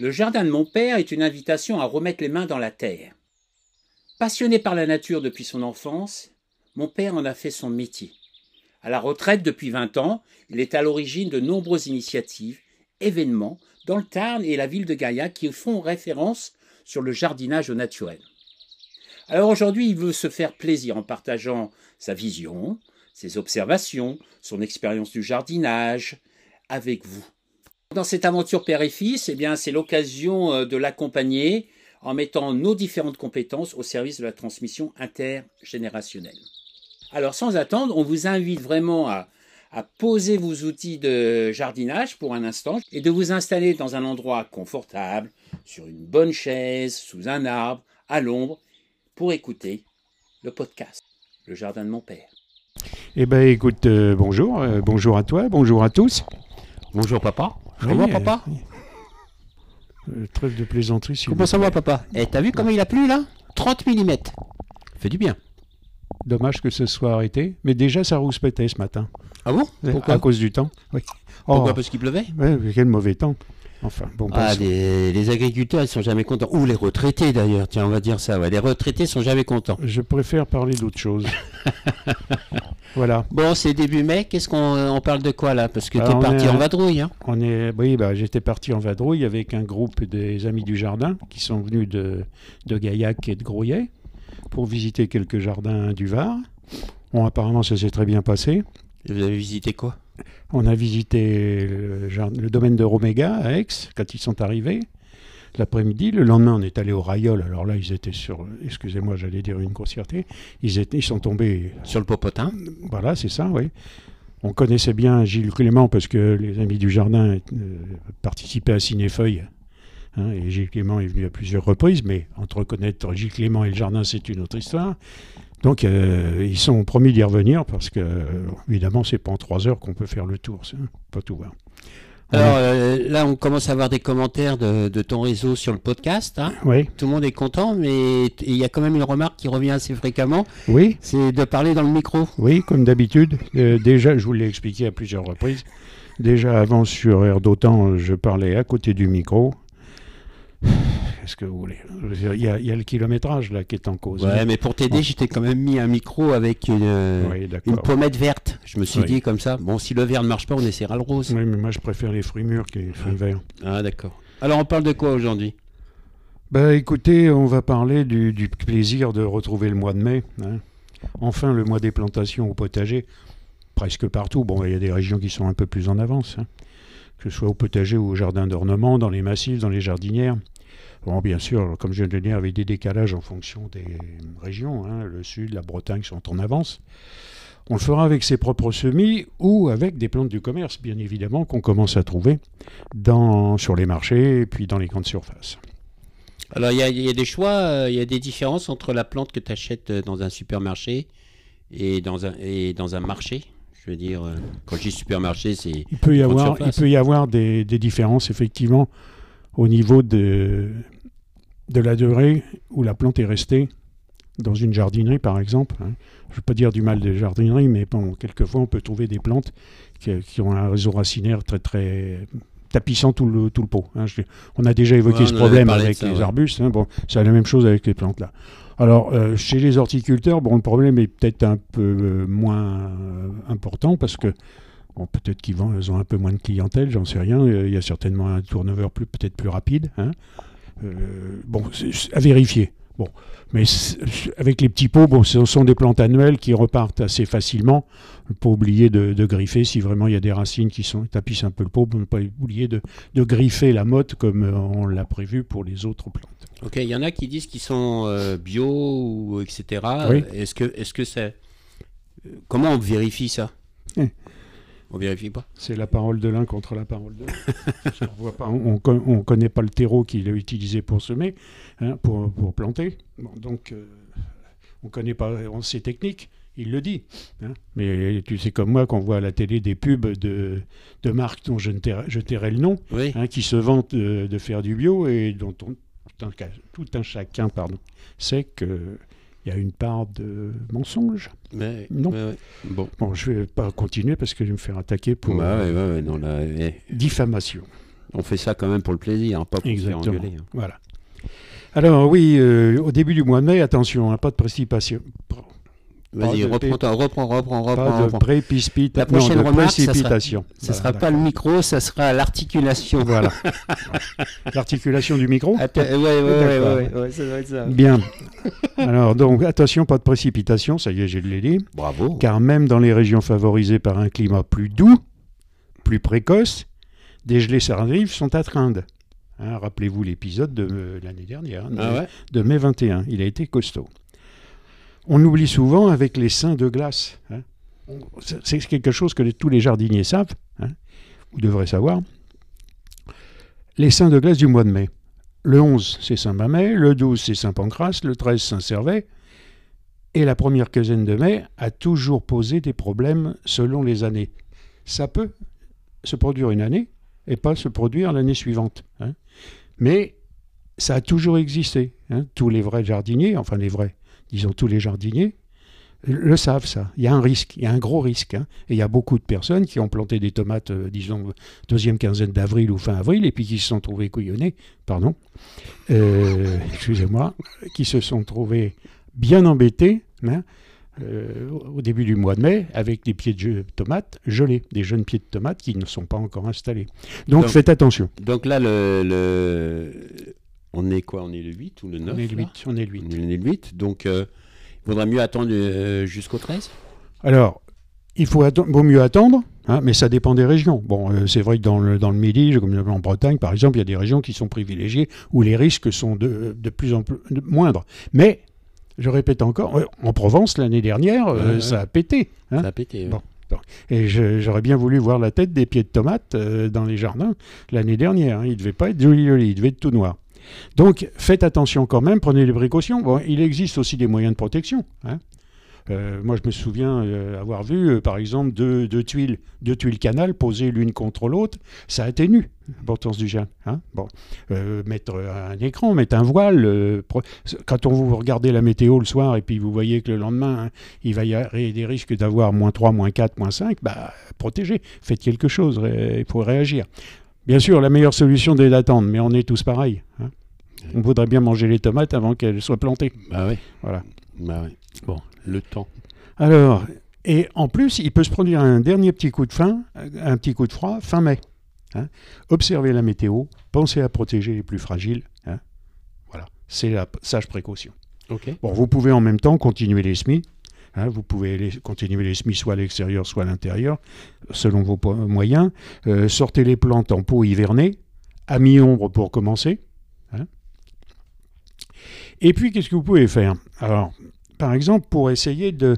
Le jardin de mon père est une invitation à remettre les mains dans la terre. Passionné par la nature depuis son enfance, mon père en a fait son métier. À la retraite depuis 20 ans, il est à l'origine de nombreuses initiatives, événements dans le Tarn et la ville de Gaillac qui font référence sur le jardinage au naturel. Alors aujourd'hui, il veut se faire plaisir en partageant sa vision, ses observations, son expérience du jardinage avec vous. Dans cette aventure père et fils, eh bien, c'est l'occasion euh, de l'accompagner en mettant nos différentes compétences au service de la transmission intergénérationnelle. Alors, sans attendre, on vous invite vraiment à, poser vos outils de jardinage pour un instant et de vous installer dans un endroit confortable, sur une bonne chaise, sous un arbre, à l'ombre, pour écouter le podcast, Le Jardin de mon Père. Eh bien, écoute, euh, bonjour, euh, bonjour à toi, bonjour à tous. Bonjour papa. Oui, Comment euh, papa Euh, trêve de plaisanterie, s'il Comment ça va papa Eh, t'as vu comment il a plu là 30 mm. Fait du bien. Dommage que ce soit arrêté, mais déjà ça rouspétait ce matin. Ah bon Euh, Pourquoi À cause du temps. Oui. Oh, Pourquoi Parce qu'il pleuvait ouais, quel mauvais temps. Enfin, bon, Ah, les, les agriculteurs, ils sont jamais contents. Ou les retraités d'ailleurs, tiens, on va dire ça. Ouais. Les retraités sont jamais contents. je préfère parler d'autre chose. voilà. Bon, c'est début mai, qu'est-ce qu'on on parle de quoi là? Parce que t'es Alors, on parti est en vadrouille, hein On est, oui, bah, j'étais parti en vadrouille avec un groupe des Amis du Jardin qui sont venus de, de Gaillac et de Grouillet pour visiter quelques jardins du Var. Bon, apparemment, ça s'est très bien passé. Et Vous avez visité quoi? On a visité le, le domaine de Roméga à Aix quand ils sont arrivés l'après-midi. Le lendemain, on est allé au Rayol. Alors là, ils étaient sur, excusez-moi, j'allais dire une grossièreté. Ils, étaient, ils sont tombés, Sur le popotin voilà, c'est ça, oui. On connaissait bien Gilles Clément parce que les amis du jardin euh, participaient à Cinéfeuille. hein, et Gilles Clément est venu à plusieurs reprises, mais entre reconnaître Gilles Clément et le jardin, c'est une autre histoire. Donc, euh, ils sont promis d'y revenir parce que, euh, évidemment, c'est pas en trois heures qu'on peut faire le tour, ça, pas tout voir. On Alors euh, là, on commence à avoir des commentaires de, de ton réseau sur le podcast. hein. oui, Tout le monde est content, mais il y a quand même une remarque qui revient assez fréquemment, oui, c'est de parler dans le micro. oui, comme d'habitude. Euh, déjà, je vous l'ai expliqué à plusieurs reprises. Déjà, avant, sur Air d'Otan, je parlais à côté du micro. Qu'est-ce que vous voulez Il y, a, il y a le kilométrage là qui est en cause. Ouais, mais pour t'aider, j'étais quand même mis un micro avec une, Oui, une pommette verte. Je me suis Oui. dit comme ça, bon, si le vert ne marche pas, on essaiera le rose. Oui, mais moi, je préfère les fruits mûrs que les fruits verts. Ah, d'accord. Alors, on parle de quoi aujourd'hui? Bah, écoutez, on va parler du, du plaisir de retrouver le mois de mai. hein. Enfin, le mois des plantations au potager, presque partout. Bon, il y a des régions qui sont un peu plus en avance, hein. que ce soit au potager ou au jardin d'ornement, dans les massifs, dans les jardinières. Bon, bien sûr, comme je viens de le dire, avec des décalages en fonction des régions. hein. Le sud, la Bretagne sont en avance. On le fera avec ses propres semis ou avec des plantes du commerce, bien évidemment, qu'on commence à trouver dans, sur les marchés et puis dans les grandes surfaces. Alors, il y, a- il y a des choix, euh, il y a des différences entre la plante que tu achètes dans un supermarché et dans un, et dans un marché. Je veux dire, euh, quand je dis supermarché, c'est. Il peut y avoir, il peut y avoir des, des différences, effectivement, au niveau de, de la durée où la plante est restée dans une jardinerie, par exemple. hein. Je ne veux pas dire du mal des jardineries, mais bon, quelquefois, on peut trouver des plantes qui, qui ont un réseau racinaire très, très tapissant tout le, tout le pot. hein. Je- on a déjà évoqué Ouais, ce problème avec ça, les ouais. arbustes. hein. Bon, c'est la même chose avec les plantes, là. Alors, euh, chez les horticulteurs, bon, le problème est peut-être un peu euh, moins euh, important parce que Bon, peut-être qu'ils ont un peu moins de clientèle, j'en sais rien. Euh, Il y a certainement un turnover plus, peut-être plus rapide. hein. Euh, bon, c'est- à vérifier. Bon, mais avec les petits pots, bon, ce sont des plantes annuelles qui repartent assez facilement. Ne pas oublier de, de griffer si vraiment il y a des racines qui sont tapissent un peu le pot. Ne pas oublier de, de griffer la motte comme euh, on l'a prévu pour les autres plantes. Ok, il y en a qui disent qu'ils sont euh, bio ou etc. Oui. Est-ce que, est-ce que c'est. Comment on vérifie ça? Eh. On vérifie pas? C'est la parole de l'un contre la parole de l'autre. on ne connaît pas le terreau qu'il a utilisé pour semer, hein, pour, pour planter. Bon, donc, euh, on connaît pas on, ses techniques. Il le dit. hein. Mais tu sais comme moi qu'on voit à la télé des pubs de, de marques dont je, ne tairai, je tairai le nom, Oui. hein, qui se vantent de, de faire du bio et dont on- tout, un, tout un chacun pardon, sait qu'il y a une part de mensonge. Mais, Non. Bon. Bon, je vais pas continuer parce que je vais me faire attaquer pour ouais, ouais, ouais, non, là, diffamation. On fait ça quand même pour le plaisir, hein, pas pour se faire Exactement. engueuler. hein. Voilà. Alors oui, euh, au début du mois de mai, attention, hein, pas de précipitation. Vas-y, reprends, toi, reprends, reprends, reprends. Pas de reprends. précipitation. La prochaine non, de remarque, sera- précipitation. Ça sera Voilà. pas le micro, ça sera l'articulation. Voilà. L'articulation du micro ouais, ouais, ouais, ça doit être ça. Bien. Alors, donc, attention, pas de précipitation, ça y est, je l'ai dit. Bravo. Car même dans les régions favorisées par un climat plus doux, plus précoce, des gelées tardives sont astreintes. Hein, Rappelez-vous l'épisode de euh, l'année dernière, hein, de, Ah ouais de mai 21. Il a été costaud. On oublie souvent avec les seins de glace. hein. C'est quelque chose que tous les jardiniers savent, hein, ou devraient savoir. Les seins de glace du mois de mai. Le 11, c'est Saint-Mamet, le 12, c'est Saint-Pancras, le 13, Saint-Servais. Et la première quinzaine de mai a toujours posé des problèmes selon les années. Ça peut se produire une année et pas se produire l'année suivante. hein. Mais ça a toujours existé. Tous les vrais jardiniers, enfin les vrais, disons tous les jardiniers, le savent ça. Il y a un risque, il y a un gros risque. hein. Et il y a beaucoup de personnes qui ont planté des tomates, euh, disons, deuxième quinzaine d'avril ou fin avril, et puis qui se sont trouvés couillonnés, pardon, euh, excusez-moi, qui se sont trouvés bien embêtés hein, euh, au début du mois de mai avec des pieds de tomates gelés, des jeunes pieds de tomates qui ne sont pas encore installés. Donc, Donc- faites attention. Donc là, le, le- on est quoi? On est le 8 ou le 9 On est le là? 8, on est le 8. On est le 8. Donc, euh, il vaudrait mieux attendre euh, jusqu'au 13 Alors, il faut vaut mieux attendre, hein, mais ça dépend des régions. Bon, euh, c'est vrai que dans le, dans le Midi, comme en Bretagne, par exemple, il y a des régions qui sont privilégiées où les risques sont de, de plus en plus de- moindres. Mais, je répète encore, euh, en Provence, l'année dernière, euh, ça a pété. hein. Ça a pété. Bon. Et j'aurais bien voulu voir la tête des pieds de tomates euh, dans les jardins l'année dernière. hein. Il ne devait pas être joli, joli, il devait être tout noir. Donc faites attention quand même, prenez les précautions. Bon, il existe aussi des moyens de protection. hein. Euh, moi, je me souviens euh, avoir vu, euh, par exemple, deux, tuiles, deux tuiles canal posées l'une contre l'autre. Ça atténue l'importance du gel. hein. Bon, mettre un écran, mettre un voile. Quand on vous regardez la météo le soir et puis vous voyez que le lendemain, hein, il va y avoir des risques d'avoir moins 3, moins 4, moins 5, bah, protégez, faites quelque chose, il faut réagir. Bien sûr, la meilleure solution c'est d'attendre, mais on est tous pareils. hein. On voudrait bien manger les tomates avant qu'elles soient plantées. Bah ouais. Voilà. Bah. Bon. Le temps. Alors, et en plus, il peut se produire un dernier petit coup de fin, un petit coup de froid, fin mai. hein. Observez la météo, pensez à protéger les plus fragiles. hein. Voilà, c'est la sage précaution. Ok. Bon, vous pouvez en même temps continuer les semis. Hein, vous pouvez continuer les semis soit à l'extérieur, soit à l'intérieur, selon vos moyens. Euh, sortez les plantes en pot hiverné, à mi-ombre pour commencer. hein. Et puis, qu'est-ce que vous pouvez faire? Alors, par exemple, pour essayer de,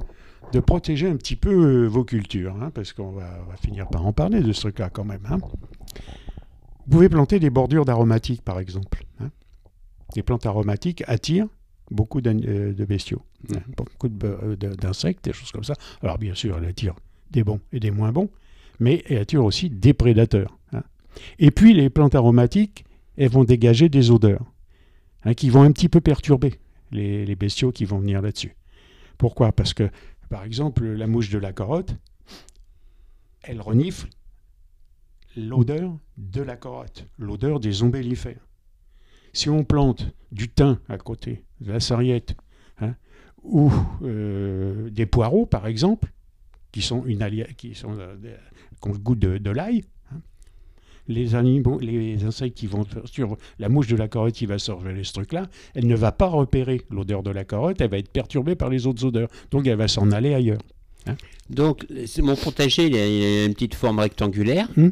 protéger un petit peu euh, vos cultures, hein, parce qu'on va, finir par en parler de ce truc-là quand même. Vous pouvez planter des bordures d'aromatiques, par exemple. Les plantes aromatiques attirent beaucoup euh, de bestiaux, Mhm. hein, beaucoup de- euh, de- d'insectes, des choses comme ça. Alors bien sûr, elle attire des bons et des moins bons, mais elle attire aussi des prédateurs. hein. Et puis les plantes aromatiques, elles vont dégager des odeurs hein, qui vont un petit peu perturber les, les bestiaux qui vont venir là-dessus. Pourquoi? Parce que, par exemple, la mouche de la carotte, elle renifle l'odeur de la carotte, l'odeur des ombellifères. Si on plante du thym à côté, de la sarriette, hein, ou euh, des poireaux, par exemple, qui sont une alia- qui sont euh, des- qui ont le goût de, de l'ail, hein, les animaux, les insectes qui vont sur la mouche de la carotte qui va surveiller ce truc-là, elle ne va pas repérer l'odeur de la carotte, elle va être perturbée par les autres odeurs, donc elle va s'en aller ailleurs. Donc, c'est- mon potager, il a, il a une petite forme rectangulaire. Hmm.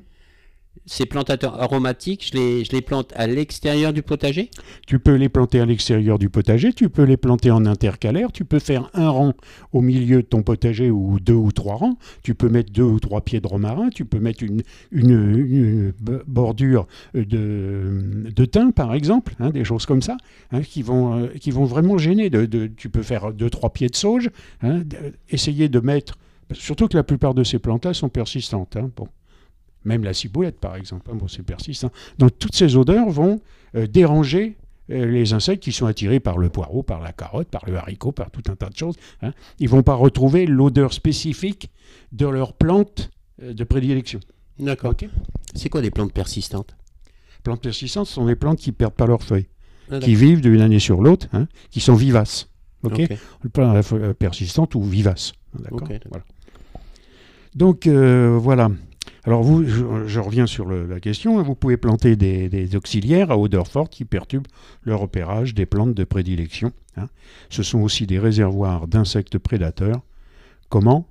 Ces plantes aromatiques, je les, je les plante à l'extérieur du potager? Tu peux les planter à l'extérieur du potager, tu peux les planter en intercalaire, tu peux faire un rang au milieu de ton potager ou deux ou trois rangs, tu peux mettre deux ou trois pieds de romarin, tu peux mettre une, une, bordure de, de thym par exemple, hein, des choses comme ça, hein, qui, vont, euh, qui vont vraiment gêner. De, de- tu peux faire deux, trois pieds de sauge, hein, essayer de mettre... Surtout que la plupart de ces plantes-là sont persistantes. hein. Même la ciboulette, par exemple, hein, bon, c'est persistant. Donc toutes ces odeurs vont euh, déranger euh, les insectes qui sont attirés par le poireau, par la carotte, par le haricot, par tout un tas de choses. hein. Ils ne vont pas retrouver l'odeur spécifique de leur plante euh, de prédilection. D'accord. C'est quoi des plantes persistantes? Plantes persistantes ce sont des plantes qui perdent pas leurs feuilles, Ah, qui vivent d'une année sur l'autre, hein, qui sont vivaces. Ok. d'accord. Ok. Le plan à feuille persistante ou vivace. D'accord. Voilà. Donc euh, voilà. Alors vous, je, je reviens sur le- la question. Vous pouvez planter des, des auxiliaires à odeur forte qui perturbent le repérage des plantes de prédilection. hein. Ce sont aussi des réservoirs d'insectes prédateurs. Comment?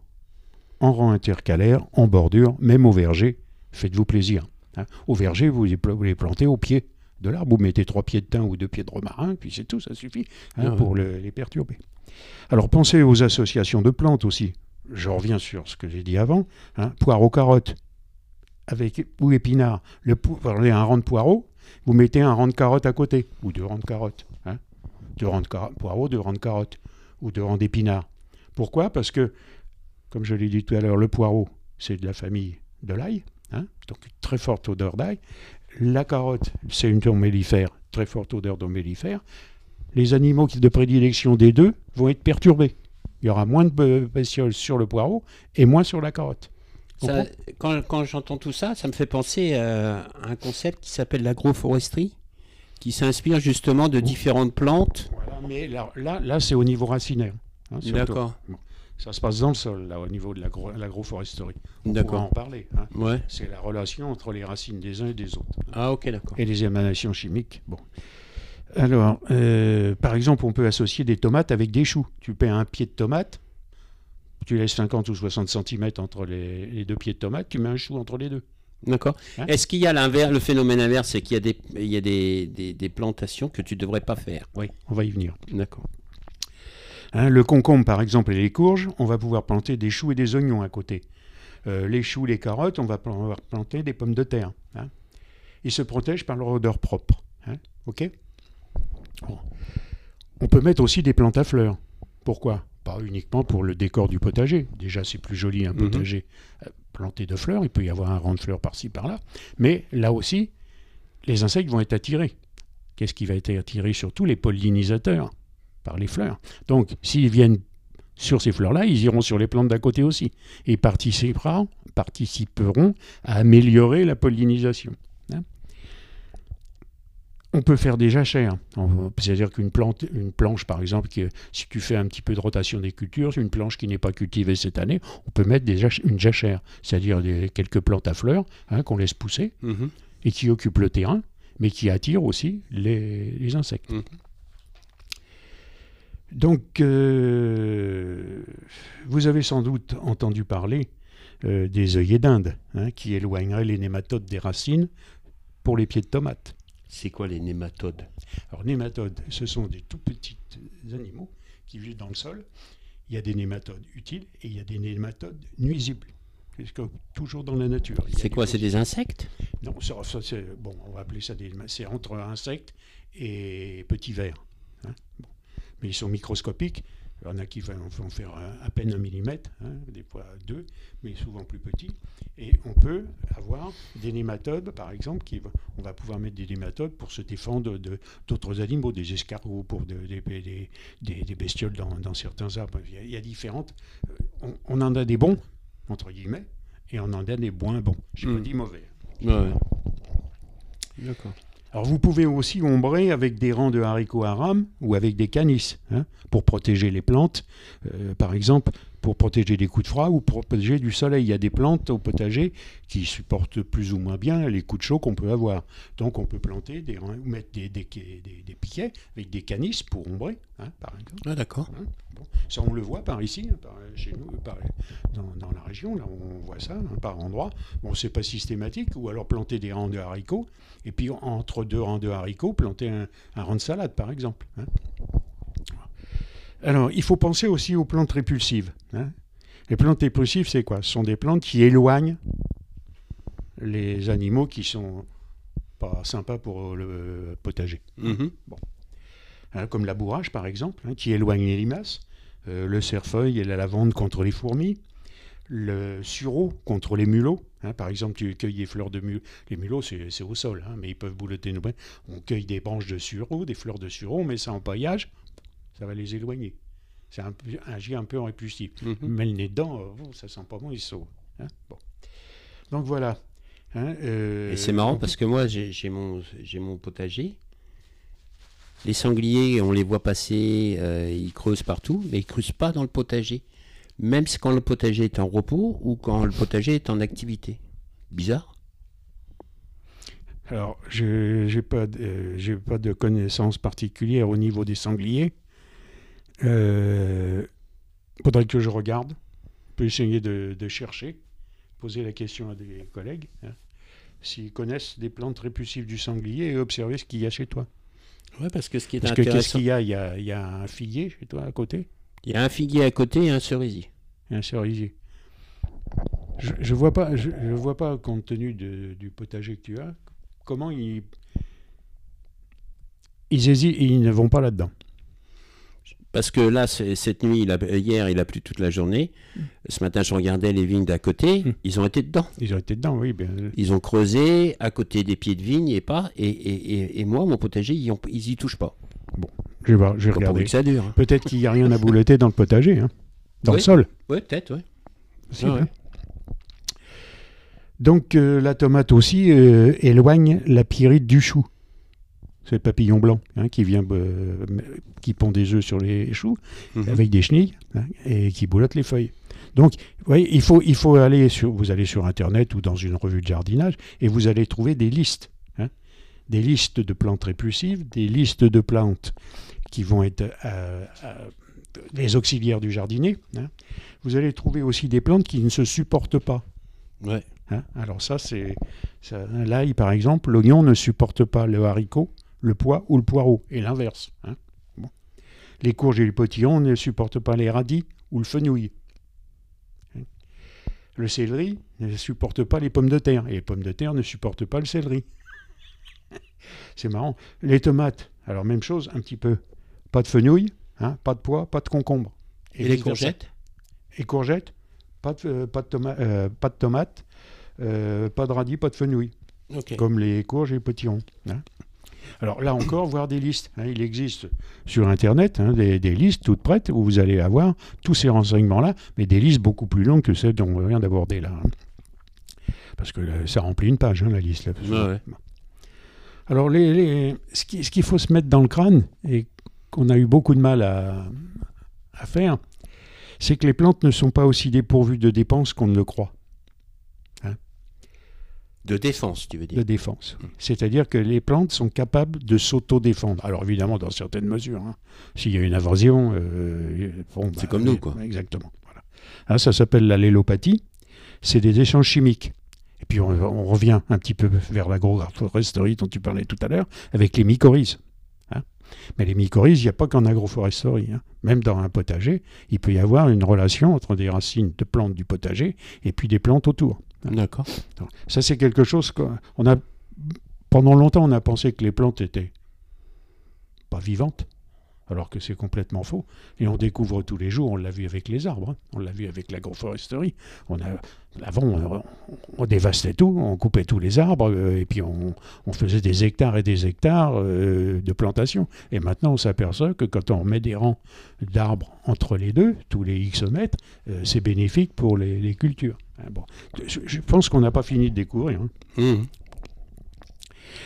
En rang intercalaire, en bordure, même au verger. Faites-vous plaisir. hein. Au verger, vous les, plantez au pied de l'arbre. Vous mettez trois pieds de thym ou deux pieds de romarin, puis c'est tout, ça suffit hein, Ah pour le- les perturber. Alors pensez aux associations de plantes aussi. Je reviens sur ce que j'ai dit avant. Hein, poireaux carottes avec ou épinards. Le prenez un rang de poireaux, vous mettez un rang de carottes à côté ou deux rangs de carottes. Hein. Deux rangs de poireaux, deux rangs de carottes ou deux rangs d'épinards. Pourquoi? Parce que, comme je l'ai dit tout à l'heure, le poireau c'est de la famille de l'ail, hein, donc très forte odeur d'ail. La carotte c'est une mellifère, très forte odeur d'ombellifère. Les animaux qui- de prédilection des deux vont être perturbés. Il y aura moins de be- bestioles sur le poireau et moins sur la carotte. Ça- quand quand j'entends tout ça, ça me fait penser à un concept qui s'appelle l'agroforesterie, qui s'inspire justement de différentes plantes. Voilà, mais là, là, là, c'est au niveau racinaire. hein. D'accord. Ça se passe dans le sol, là, au niveau de l'agro- l'agroforesterie. On pourra D'accord. en parler. hein. Ouais. C'est la relation entre les racines des uns et des autres. Ah ok, d'accord. Et les émanations chimiques. Bon. Alors, euh, par exemple, on peut associer des tomates avec des choux. Tu paies un pied de tomate, tu laisses 50 ou 60 cm entre les, les deux pieds de tomate, tu mets un chou entre les deux. D'accord. Hein Est-ce qu'il y a l'inverse, le phénomène inverse, c'est qu'il y a des, il y a des, des, des plantations que tu ne devrais pas faire? Oui, on va y venir. D'accord. Hein, le concombre, par exemple, et les courges, on va pouvoir planter des choux et des oignons à côté. Euh, les choux, les carottes, on va pouvoir planter des pommes de terre. hein. Ils se protègent par leur odeur propre. OK? Bon. On peut mettre aussi des plantes à fleurs. Pourquoi? Pas uniquement pour le décor du potager. Déjà, c'est plus joli un Mhm. potager euh, planté de fleurs. Il peut y avoir un rang de fleurs par-ci, par-là. Mais là aussi, les insectes vont être attirés. Qu'est-ce qui va être attiré Surtout les pollinisateurs? Par les fleurs. Donc, s'ils viennent sur ces fleurs-là, ils iront sur les plantes d'à côté aussi et participeront, participeront à améliorer la pollinisation. On peut faire des jachères. C'est-à-dire qu'une plante, une planche, par exemple, qui, si tu fais un petit peu de rotation des cultures, une planche qui n'est pas cultivée cette année, on peut mettre des jach- une jachère, c'est-à-dire quelques plantes à fleurs hein, qu'on laisse pousser Mhm. et qui occupent le terrain, mais qui attirent aussi les, les insectes. Mhm. Donc, euh, vous avez sans doute entendu parler euh, des œillets d'Inde, hein, qui éloigneraient les nématodes des racines pour les pieds de tomates. C'est quoi les nématodes? Alors, nématodes, ce sont des tout petits animaux qui vivent dans le sol. Il y a des nématodes utiles et il y a des nématodes nuisibles. Comme toujours dans la nature. C'est quoi? C'est des insectes? Non, bon, on va appeler ça des. C'est entre insectes et petits vers. hein. Bon. Mais ils sont microscopiques. Il y en a qui vont faire à, peine un millimètre, hein, des fois deux, mais souvent plus petits. Et on peut avoir des nématodes, par exemple, qui, on va pouvoir mettre des nématodes pour se défendre de- d'autres animaux, des escargots, pour de- des, des- des- des bestioles dans, dans certains arbres. Il y a, il y a différentes. euh, On, on en a des bons, entre guillemets, et on en a des moins bons. Je n'ai Hmm. pas dit mauvais. Ouais. D'accord. Alors vous pouvez aussi ombrer avec des rangs de haricots à ou avec des canis hein, pour protéger les plantes, euh, par exemple pour protéger des coups de froid ou pour protéger du soleil. Il y a des plantes au potager qui supportent plus ou moins bien les coups de chaud qu'on peut avoir. Donc on peut planter des ou mettre des, des, des- des piquets avec des canis pour ombrer, hein, par exemple. Ah, d'accord. Hein, bon. Ça, on le voit par ici, hein, par, chez nous, par- dans, dans la région, là, on voit ça par endroit. Bon, c'est pas systématique, ou alors planter des rangs de haricots, et puis entre deux rangs de haricots, planter un, un rang de salade, par exemple. Alors, il faut penser aussi aux plantes répulsives. hein. Les plantes répulsives, c'est quoi? Ce sont des plantes qui éloignent les animaux qui sont pas sympas pour le potager Mhm. hein, comme la bourrache par exemple, hein, qui éloigne les limaces, euh, le cerfeuil et la lavande contre les fourmis, le sureau contre les mulots. hein, par exemple, tu cueilles des fleurs de mulots. Les mulots, c'est au sol, mais ils peuvent boulotter nous. On cueille des branches de sureau, des fleurs de sureau, on met ça en paillage, ça va les éloigner. C'est un, agit un peu en répulsif. Mhm. Mais le nez dedans, euh, oh, ça sent pas bon, il sauve. hein. Bon. Donc voilà. Hein, euh, Et c'est marrant parce que moi, j'ai mon, mon potager. Les sangliers, on les voit passer, euh, ils creusent partout, mais ils creusent pas dans le potager. Même quand le potager est en repos ou quand le potager est en activité. Bizarre. Alors, je n'ai pas, euh, pas de connaissances particulières au niveau des sangliers. Euh, faudrait que je regarde. Peut essayer de, de chercher, poser la question à des collègues, hein, s'ils connaissent des plantes répulsives du sanglier et observer ce qu'il y a chez toi. Ouais, parce que ce qui est Parce que qu'est-ce intéressant, qu'il y a? Il, y a il y a un figuier chez toi à côté? Il y a un figuier à côté et un cerisier. et un cerisier. Je ne vois, pas, je, je vois pas, compte tenu de- du potager que tu as, comment ils, ils hésitent, ils ne vont pas là-dedans. Parce que là, cette nuit, il a- hier, il a plu toute la journée. Ce matin, je regardais les vignes d'à côté. Mm. Ils ont été dedans. Ils ont été dedans, oui. Bien, Ils ont creusé à côté des pieds de vigne et pas. Et, et, et, et moi, mon potager, ils, ont, ils y touchent pas. je vais, voir, je vais regarder. que ça dure. hein. Peut-être qu'il n'y a rien à bouletter dans le potager, hein, dans le Oui. sol. Ouais, peut-être, Ah ouais. hein. Donc euh, la tomate aussi euh, éloigne la pyrite du chou. C'est le papillon blanc hein, qui vient, euh, qui pond des œufs sur les choux Mhm. avec des chenilles hein, et qui boulotte les feuilles. Donc, vous voyez, il faut, il faut aller sur, vous allez sur Internet ou dans une revue de jardinage et vous allez trouver des listes, hein, des listes de plantes répulsives, des listes de plantes qui vont être euh, euh, les auxiliaires du jardinier. Vous allez trouver aussi des plantes qui ne se supportent pas. Ouais. Alors ça, c'est l'ail par exemple, l'oignon ne supporte pas le haricot, le pois ou le poireau, et l'inverse. hein. Bon. Les courges et les potillons ne supportent pas les radis ou le fenouil. Le céleri ne supporte pas les pommes de terre, et les pommes de terre ne supportent pas le céleri. C'est marrant. Les tomates, alors même chose, un petit peu. Pas de fenouil, hein, pas de pois, pas de concombre. Et, les courgettes? Et courgettes, pas de, euh, pas de, toma- euh, pas de tomates, euh, pas de radis, pas de fenouil, comme les courges et les potillons. hein. Alors là encore, voir des listes. hein. Il existe sur Internet hein, des, des listes toutes prêtes où vous allez avoir tous ces renseignements-là, mais des listes beaucoup plus longues que celles dont on vient d'aborder là. hein. Parce que là, ça remplit une page, la liste. Là, Ouais, ouais. alors, les, les- ce qui- ce qu'il faut se mettre dans le crâne, et qu'on a eu beaucoup de mal à, à faire, c'est que les plantes ne sont pas aussi dépourvues de dépenses qu'on ne le croit, De défense, tu veux de dire. défense. C'est-à-dire que les plantes sont capables de s'auto-défendre. Alors, évidemment, dans certaines mesures. hein. S'il y a une invasion, euh, bon, C'est bah, comme nous, quoi. Exactement. Voilà. Hein, ça s'appelle la lélopathie. C'est des échanges chimiques. Et puis, on, on revient un petit peu vers l'agroforesterie dont tu parlais tout à l'heure, avec les mycorhizes. hein. Mais les mycorhizes, il n'y a pas qu'en agroforesterie. hein. Même dans un potager, il peut y avoir une relation entre des racines de plantes du potager et puis des plantes autour. D'accord. Ça, c'est quelque chose qu'on a. Pendant longtemps, on a pensé que les plantes étaient pas vivantes, alors que c'est complètement faux. Et on découvre tous les jours, on l'a vu avec les arbres, hein. on l'a vu avec l'agroforesterie. On a, avant, on, dévastait tout, on coupait tous les arbres, euh, et puis on, on faisait des hectares et des hectares euh, de plantation. Et maintenant, on s'aperçoit que quand on met des rangs d'arbres entre les deux, tous les X mètres, euh, c'est bénéfique pour les, les cultures. Hein, bon. Je, pense qu'on n'a pas fini de découvrir. hein. Mhm.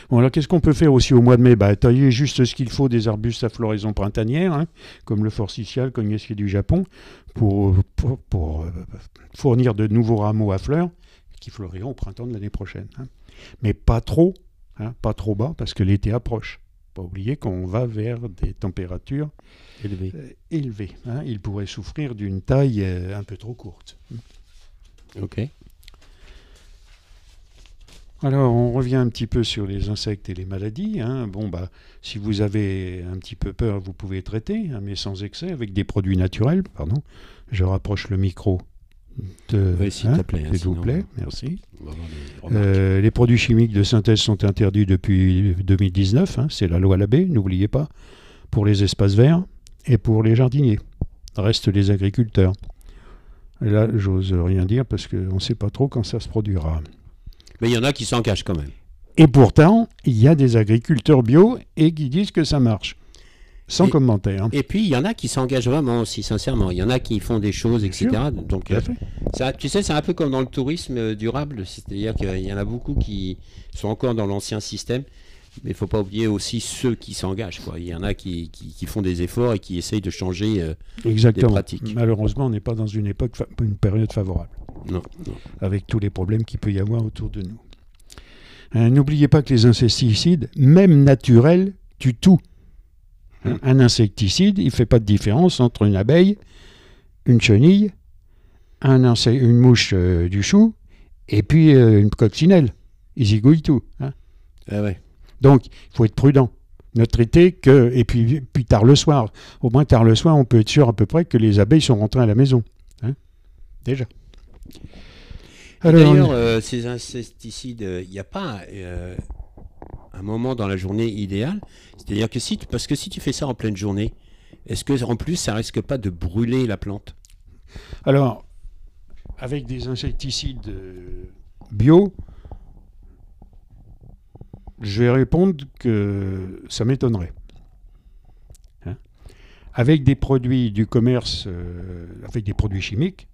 Bon, alors qu'est-ce qu'on peut faire aussi au mois de mai? Bah, Tailler juste ce qu'il faut des arbustes à floraison printanière, hein, comme le forsythia, le cognacier du Japon, pour, pour, pour, euh, fournir de nouveaux rameaux à fleurs qui fleuriront au printemps de l'année prochaine. hein. Mais pas trop, hein, pas trop bas, parce que l'été approche. Pas oublier qu'on va vers des températures Élevé. euh, élevées. Il pourrait souffrir d'une taille euh, un peu trop courte. Ok. Alors, on revient un petit peu sur les insectes et les maladies. hein. Bon, bah, si vous avez un petit peu peur, vous pouvez traiter, hein, mais sans excès, avec des produits naturels. Pardon. Je rapproche le micro de. Oui, s'il te plaît, hein, S'il vous plaît, merci. Des remarques. Euh, les produits chimiques de synthèse sont interdits depuis 2019. hein, C'est la loi Labbé, n'oubliez pas, pour les espaces verts et pour les jardiniers. Restent les agriculteurs. Et là, j'ose rien dire parce qu'on ne sait pas trop quand ça se produira. Mais il y en a qui s'en cachent quand même. Et pourtant, il y a des agriculteurs bio et qui disent que ça marche. Sans Et- commentaire. Et puis, il y en a qui s'engagent vraiment aussi, sincèrement. Il y en a qui font des choses, etc. Donc, euh, ça, tu sais, c'est un peu comme dans le tourisme euh, durable. C'est-à-dire qu'il y en a beaucoup qui sont encore dans l'ancien système. Mais il faut pas oublier aussi ceux qui s'engagent. Il y en a qui, qui- qui font des efforts et qui essayent de changer. euh, Exactement. pratiques. Malheureusement, on n'est pas dans une époque, une période favorable, non, non. avec tous les problèmes qu'il peut y avoir autour de nous. Hein, N'oubliez pas que les insecticides, même naturels, tuent tout. Hein, Un insecticide, il ne fait pas de différence entre une abeille, une chenille, un une mouche euh, du chou, et puis euh, une coccinelle. Ils zigouillent tout. hein. Ah ouais. Donc, il faut être prudent. Ne traiter que. Et puis, puis tard le soir. Au moins, tard le soir, on peut être sûr à peu près que les abeilles sont rentrées à la maison. Hein Déjà. D'ailleurs, euh, ces insecticides, il n'y a pas euh, un moment dans la journée idéal. C'est-à-dire que si tu, parce que si tu fais ça en pleine journée, est-ce que en plus ça risque pas de brûler la plante? Alors, avec des insecticides euh, bio, je vais répondre que ça m'étonnerait. Hein? Avec des produits du commerce, euh, avec des produits chimiques,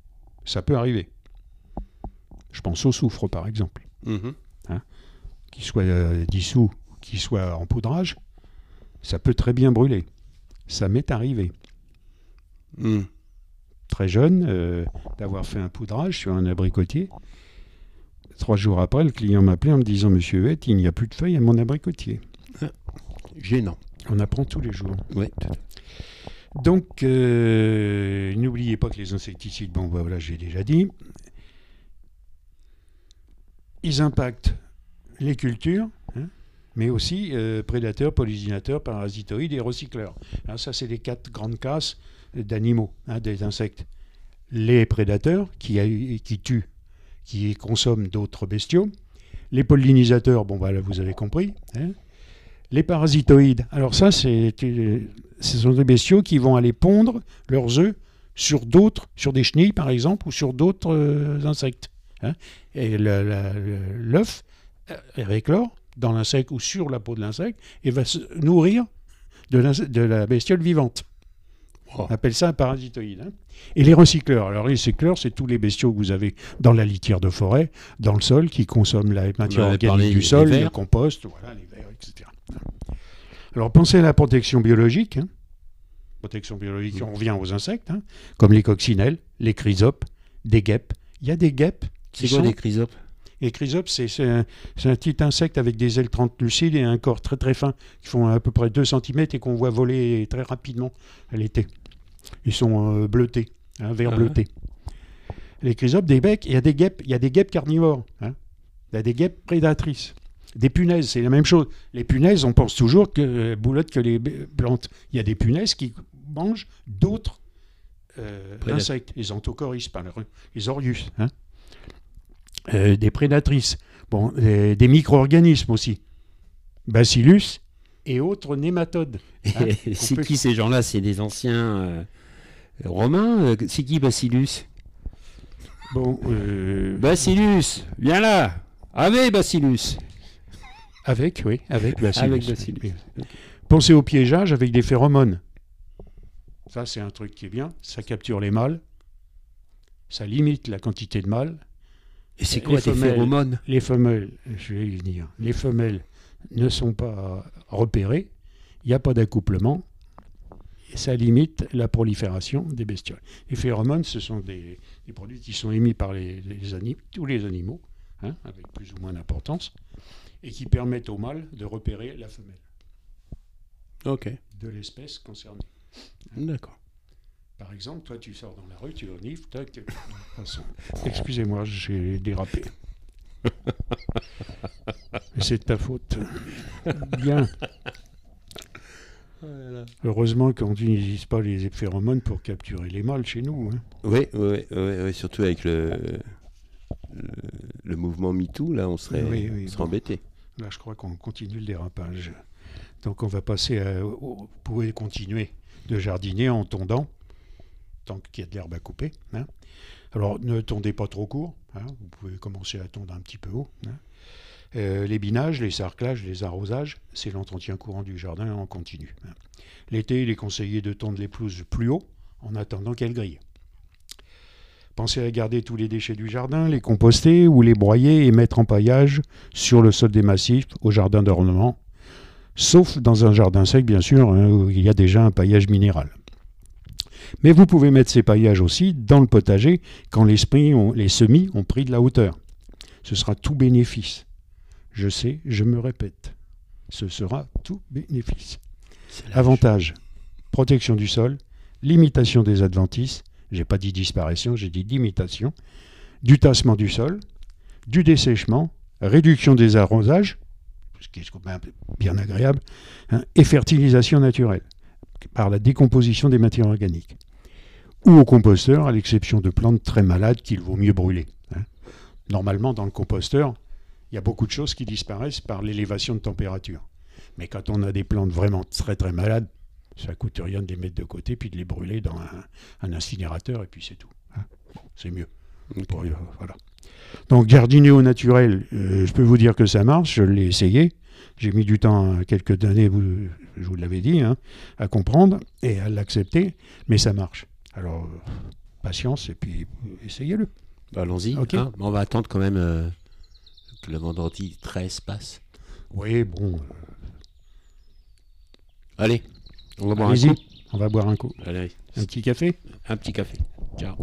ça peut arriver. Je pense au soufre, par exemple. Mhm. qu'il soit euh, dissous, qu'il soit en poudrage, ça peut très bien brûler. Ça m'est arrivé, Mm. très jeune, euh, d'avoir fait un poudrage sur un abricotier. Trois jours après, le client m'appelait en me disant Monsieur Huette, il n'y a plus de feuilles à mon abricotier. Gênant. On apprend tous les jours. Ouais. Donc, euh, n'oubliez pas que les insecticides, bon, bah, voilà, j'ai déjà dit, ils impactent les cultures, hein, mais aussi euh, prédateurs, pollinisateurs, parasitoïdes et recycleurs. Ça, c'est les quatre grandes classes d'animaux, hein, des insectes. Les prédateurs qui tuent, qui consomment d'autres bestiaux. Les pollinisateurs, bon, bah, là, vous avez compris. hein. Les parasitoïdes, alors ça, c'est, euh, ce sont des bestiaux qui vont aller pondre leurs œufs sur d'autres, sur des chenilles par exemple, ou sur d'autres euh, insectes. Hein. Et l'œuf euh, éclore dans l'insecte ou sur la peau de l'insecte et va se nourrir de, la bestiole vivante. Oh. On appelle ça un parasitoïde. hein. Et les recycleurs. Alors, les recycleurs, c'est tous les bestiaux que vous avez dans la litière de forêt, dans le sol, qui consomment la matière organique du sol, le compost, voilà, les vers, etc. Alors, pensez à la protection biologique. hein. Protection biologique, on revient aux insectes, hein, comme les coccinelles, les chrysopes, des guêpes. Il y a des guêpes C'est quoi sont... des chrysopes Les chrysopes, c'est un, un petit insecte avec des ailes translucides et un corps très très fin, qui font à peu près 2 cm et qu'on voit voler très rapidement à l'été. Ils sont euh, bleutés, hein, vert Ah bleuté. Les chrysopes, des becs, il y a des guêpes, il y a des guêpes carnivores. hein. Il y a des guêpes prédatrices. Des punaises, c'est la même chose. Les punaises, on pense toujours que euh, boulotte que les plantes. Il y a des punaises qui mangent d'autres euh, insectes, les anthocoris, par le- les orius. hein. Euh, des prédatrices. Bon, des, des micro-organismes aussi. Bacillus et autres nématodes. Hein, qu'on C'est peut- qui ces gens-là? C'est des anciens euh, romains Euh, C'est qui Bacillus? Bon, euh, Bacillus, viens là Ave Bacillus avec, oui, avec Bacillus. Avec Bacillus. Oui. Pensez au piégeage avec des phéromones. Ça, c'est un truc qui est bien. Ça capture les mâles. Ça limite la quantité de mâles. Et c'est Les quoi tes femelles. phéromones? Les femelles, je vais y venir, les femelles ne sont pas repérées. Il n'y a pas d'accouplement. Et ça limite la prolifération des bestioles. Les phéromones, ce sont des, des produits qui sont émis par les, les ani- tous les animaux, hein, avec plus ou moins d'importance, et qui permettent au mâle de repérer la femelle Ok, de l'espèce concernée. d'accord. Par exemple, toi, tu sors dans la rue, tu renifles, tac. de toute façon. Excusez-moi, j'ai dérapé. Mais c'est de ta faute. Bien. Heureusement qu'on n'utilise pas les phéromones pour capturer les mâles chez nous. hein. Oui, oui, oui, oui, surtout avec le, le, le mouvement MeToo, là, on serait, Oui, oui, on serait bon. embêté. Là, je crois qu'on continue le dérapage. Donc, on va passer à. au- Vous pouvez continuer de jardiner en tondant, tant qu'il y a de l'herbe à couper. hein. Alors, ne tondez pas trop court. hein. Vous pouvez commencer à tondre un petit peu haut. hein. Euh, les binages, les sarclages, les arrosages, c'est l'entretien courant du jardin en continu. L'été, il est conseillé de tondre les pelouses plus haut en attendant qu'elles grillent. Pensez à garder tous les déchets du jardin, les composter ou les broyer et mettre en paillage sur le sol des massifs au jardin d'ornement, sauf dans un jardin sec bien sûr, où il y a déjà un paillage minéral. Mais vous pouvez mettre ces paillages aussi dans le potager quand les, semis ont, les semis ont pris de la hauteur. Ce sera tout bénéfice. Je sais, je me répète. Ce sera tout bénéfice. Avantage protection du sol, limitation des adventices, j'ai pas dit disparition, j'ai dit limitation, du tassement du sol, du dessèchement, réduction des arrosages, ce qui est bien agréable, hein, et fertilisation naturelle par la décomposition des matières organiques. Ou au composteur, à l'exception de plantes très malades qu'il vaut mieux brûler. hein. Normalement, dans le composteur, il y a beaucoup de choses qui disparaissent par l'élévation de température. Mais quand on a des plantes vraiment très très malades, ça coûte rien de les mettre de côté puis de les brûler dans un, un incinérateur et puis c'est tout. hein. Bon, c'est mieux. Pour- euh, voilà. Donc jardiner au naturel, euh, je peux vous dire que ça marche, je l'ai essayé. J'ai mis du temps, euh, quelques années, vous- je vous l'avais dit, hein, à comprendre et à l'accepter, mais ça marche. Alors, euh, patience et puis essayez-le. Bah, Allons-y. Ok. hein. on va attendre quand même euh, que le vendredi 13 passe. Oui, bon, euh, Allez, on va boire un coup. on va boire un coup. Allez, Un petit café un petit café. Ciao.